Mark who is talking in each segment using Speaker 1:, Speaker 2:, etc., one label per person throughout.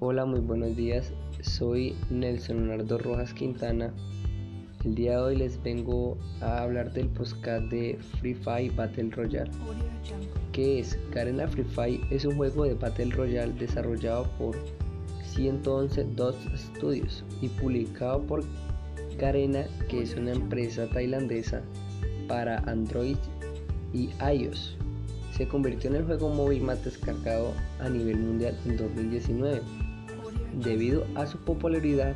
Speaker 1: Hola, muy buenos días. Soy Nelson Leonardo Rojas Quintana. El día de hoy les vengo a hablar del podcast de Free Fire Battle Royale. ¿Qué es? Garena Free Fire es un juego de Battle Royale desarrollado por 111 Dots Studios y publicado por Garena, que es una empresa tailandesa para Android y iOS se convirtió en el juego móvil más descargado a nivel mundial en 2019. Debido a su popularidad,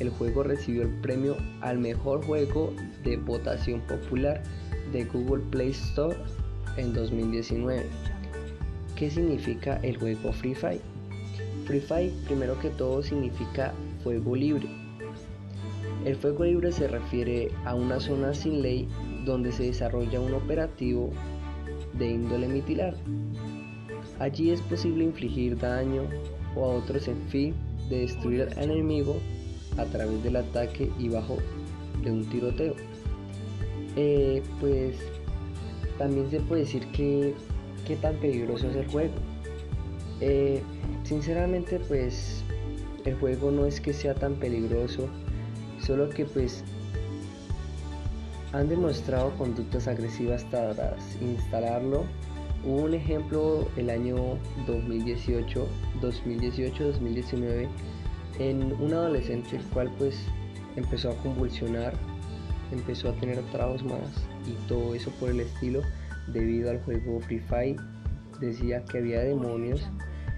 Speaker 1: el juego recibió el premio al mejor juego de votación popular de Google Play Store en 2019. ¿Qué significa el juego Free Fire? Free Fire, primero que todo, significa fuego libre. El fuego libre se refiere a una zona sin ley donde se desarrolla un operativo de índole mitilar. Allí es posible infligir daño o a otros en fin de destruir al enemigo a través del ataque y bajo de un tiroteo. Eh, pues también se puede decir que qué tan peligroso es el juego. Eh, sinceramente pues el juego no es que sea tan peligroso, solo que pues han demostrado conductas agresivas tras instalarlo. Hubo un ejemplo el año 2018, 2018-2019 en un adolescente el cual pues empezó a convulsionar, empezó a tener traumas y todo eso por el estilo debido al juego Free Fire. Decía que había demonios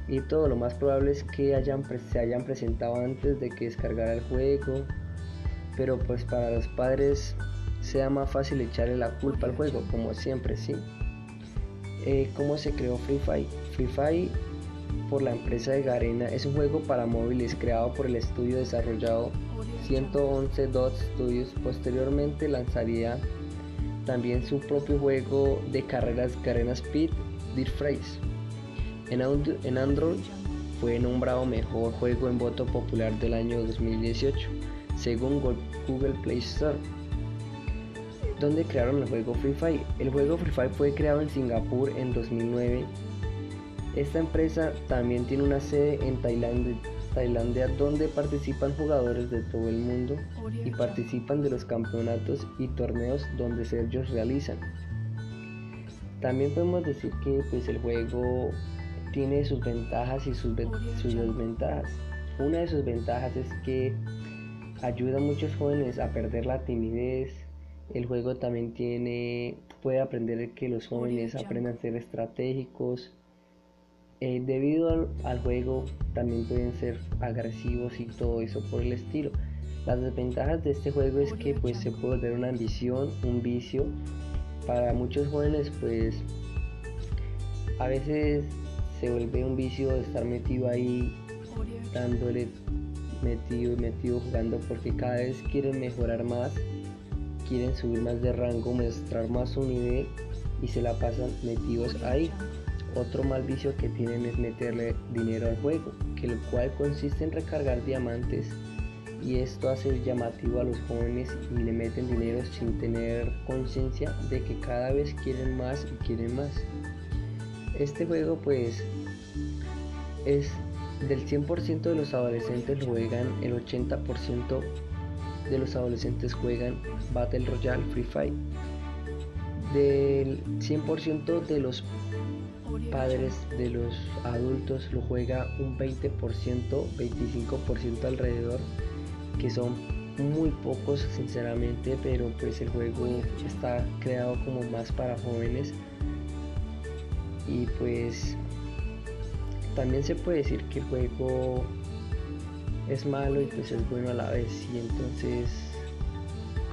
Speaker 1: y todo lo más probable es que se hayan presentado antes de que descargara el juego. Pero pues para los padres sea más fácil echarle la culpa al juego, como siempre, sí. Eh, ¿Cómo se creó Free Fire? Free Fire por la empresa de Garena es un juego para móviles creado por el estudio desarrollado 111 Dot Studios. Posteriormente lanzaría también su propio juego de carreras Garena Speed Race. En, en Android fue nombrado mejor juego en voto popular del año 2018 según Google Play Store donde crearon el juego Free Fire. El juego Free Fire fue creado en Singapur en 2009. Esta empresa también tiene una sede en Tailandia, Tailandia donde participan jugadores de todo el mundo y participan de los campeonatos y torneos donde ellos realizan. También podemos decir que pues, el juego tiene sus ventajas y sus, sus desventajas. Una de sus ventajas es que ayuda a muchos jóvenes a perder la timidez, el juego también tiene, puede aprender que los jóvenes aprendan a ser estratégicos. Eh, debido al, juego también pueden ser agresivos y todo eso por el estilo. Las desventajas de este juego es que pues se puede volver una ambición, un vicio. Para muchos jóvenes pues a veces se vuelve un vicio de estar metido ahí dándole metido, metido jugando porque cada vez quieren mejorar más quieren subir más de rango, mostrar más su nivel y se la pasan metidos ahí. Otro mal vicio que tienen es meterle dinero al juego, que lo cual consiste en recargar diamantes y esto hace llamativo a los jóvenes y le meten dinero sin tener conciencia de que cada vez quieren más y quieren más. Este juego pues es del 100% de los adolescentes juegan el 80% de los adolescentes juegan Battle Royale Free Fire. Del 100% de los padres de los adultos lo juega un 20%, 25% alrededor, que son muy pocos sinceramente, pero pues el juego está creado como más para jóvenes y pues también se puede decir que el juego es malo y pues es bueno a la vez. Y entonces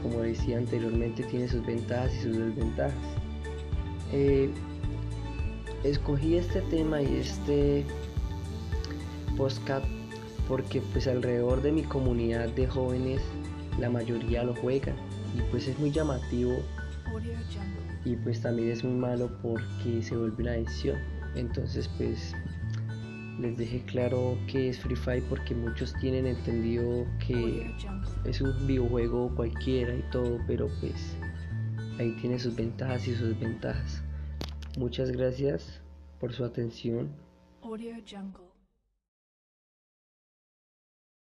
Speaker 1: como decía anteriormente tiene sus ventajas y sus desventajas. Eh, escogí este tema y este podcast porque pues alrededor de mi comunidad de jóvenes la mayoría lo juega y pues es muy llamativo y pues también es muy malo porque se vuelve una adicción. Entonces pues les dejé claro que es Free Fire porque muchos tienen entendido que es un videojuego cualquiera y todo, pero pues ahí tiene sus ventajas y sus desventajas. Muchas gracias por su atención.